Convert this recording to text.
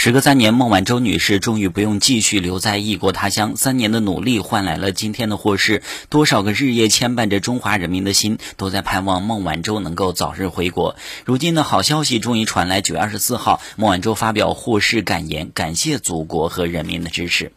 时隔三年孟晚舟女士终于不用继续留在异国他乡三年的努力换来了今天的获释。多少个日夜牵绊着中华人民的心都在盼望孟晚舟能够早日回国。如今的好消息终于传来九月二十四号孟晚舟发表获释感言感谢祖国和人民的支持。